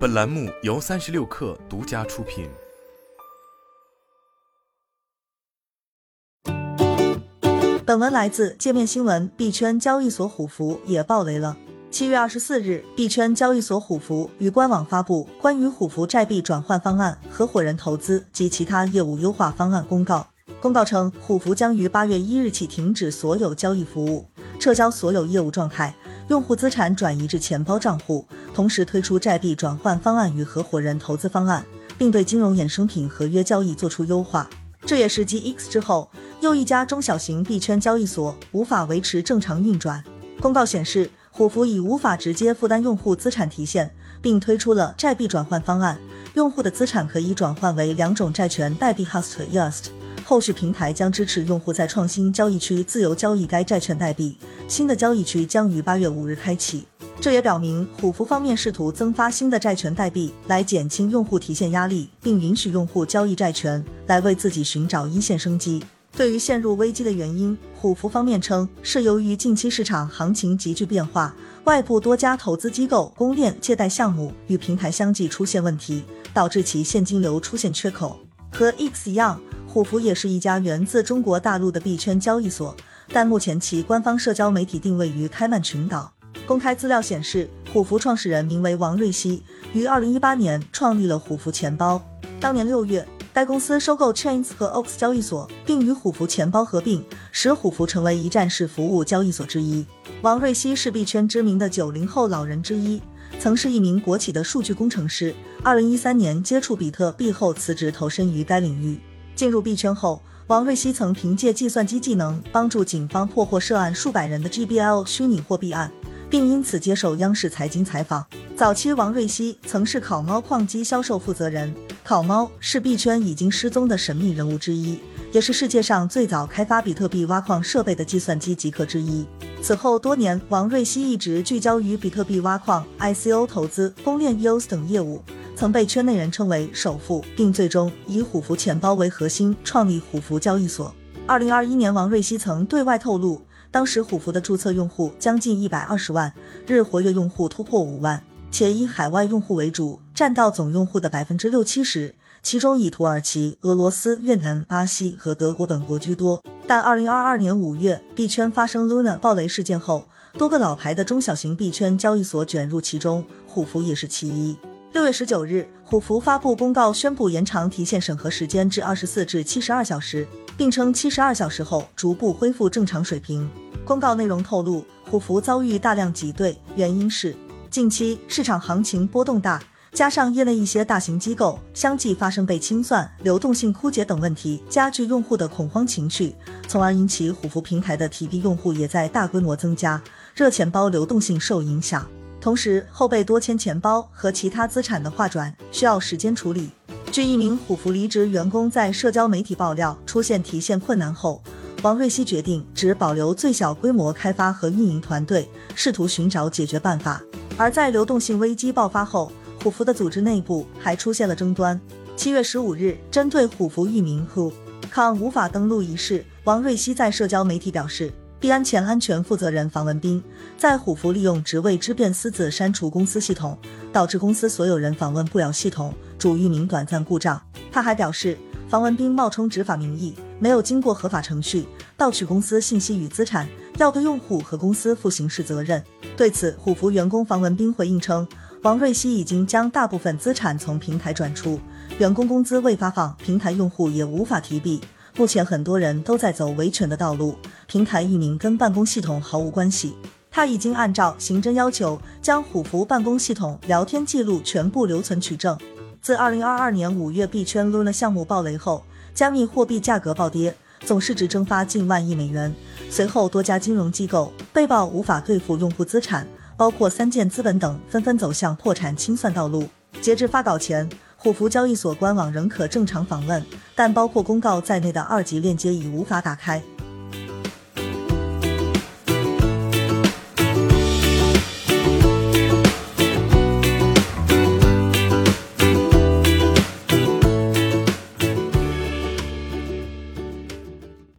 本栏目由三十六氪独家出品。本文来自界面新闻。币圈交易所虎符也爆雷了。七月二十四日，币圈交易所虎符与官网发布关于虎符债币转换方案、合伙人投资及其他业务优化方案公告。公告称，虎符将于八月一日起停止所有交易服务，撤销所有业务状态，用户资产转移至钱包账户，同时推出债币转换方案与合伙人投资方案，并对金融衍生品合约交易做出优化。这也是继 X 之后。又一家中小型币圈交易所无法维持正常运转。公告显示，虎符已无法直接负担用户资产提现，并推出了债币转换方案，用户的资产可以转换为两种债权代币 HUST、UST。后续平台将支持用户在创新交易区自由交易该债券代币，新的交易区将于八月五日开启。这也表明虎符方面试图增发新的债权代币，来减轻用户提现压力，并允许用户交易债权，来为自己寻找一线生机。对于陷入危机的原因，虎符方面称是由于近期市场行情急剧变化，外部多家投资机构、公链借贷项目与平台相继出现问题，导致其现金流出现缺口。和 X 一样，虎符也是一家源自中国大陆的币圈交易所，但目前其官方社交媒体定位于开曼群岛。公开资料显示，虎符创始人名为王瑞希，于二零一八年创立了虎符钱包。当年六月。该公司收购 Chains 和 Ox 交易所，并与虎符钱包合并，使虎符成为一站式服务交易所之一。王瑞希是币圈知名的九零后老人之一，曾是一名国企的数据工程师。二零一三年接触比特币后辞职，投身于该领域。进入币圈后，王瑞希曾凭借计算机技能帮助警方破获涉案数百人的 GBL 虚拟货币案，并因此接受央视财经采访。早期，王瑞希曾是烤猫矿机销售负责人。烤猫是币圈已经失踪的神秘人物之一，也是世界上最早开发比特币挖矿设备的计算机极客之一。此后多年，王瑞希一直聚焦于比特币挖矿、ICO 投资、公链 EOS 等业务，曾被圈内人称为首富，并最终以虎符钱包为核心创立虎符交易所。二零二一年，王瑞希曾对外透露，当时虎符的注册用户将近一百二十万，日活跃用户突破五万。且以海外用户为主，占到总用户的百分之六七十，其中以土耳其、俄罗斯、越南、巴西和德国等国居多。但二零二二年五月，币圈发生 Luna 暴雷事件后，多个老牌的中小型币圈交易所卷入其中，虎符也是其一。六月十九日，虎符发布公告，宣布延长提现审核时间至二十四至七十二小时，并称七十二小时后逐步恢复正常水平。公告内容透露，虎符遭遇大量挤兑，原因是。近期市场行情波动大，加上业内一些大型机构相继发生被清算、流动性枯竭等问题，加剧用户的恐慌情绪，从而引起虎符平台的提币用户也在大规模增加，热钱包流动性受影响。同时，后备多签钱包和其他资产的划转需要时间处理。据一名虎符离职员工在社交媒体爆料出现提现困难后，王瑞希决定只保留最小规模开发和运营团队，试图寻找解决办法。而在流动性危机爆发后，虎符的组织内部还出现了争端。七月十五日，针对虎符域名 Who Con 无法登录一事，王瑞希在社交媒体表示，币安前安全负责人房文斌在虎符利用职位之便私自删除公司系统，导致公司所有人访问不了系统，主域名短暂故障。他还表示，房文斌冒充执法名义，没有经过合法程序盗取公司信息与资产。要对用户和公司负刑事责任。对此，虎符员工房文斌回应称，王瑞希已经将大部分资产从平台转出，员工工资未发放，平台用户也无法提币。目前很多人都在走维权的道路，平台域名跟办公系统毫无关系。他已经按照刑侦要求，将虎符办公系统聊天记录全部留存取证。自二零二二年五月币圈 Luna 项目爆雷后，加密货币价格暴跌。总市值蒸发近万亿美元，随后多家金融机构被曝无法兑付用户资产，包括三箭资本等，纷纷走向破产清算道路。截至发稿前，虎符交易所官网仍可正常访问，但包括公告在内的二级链接已无法打开。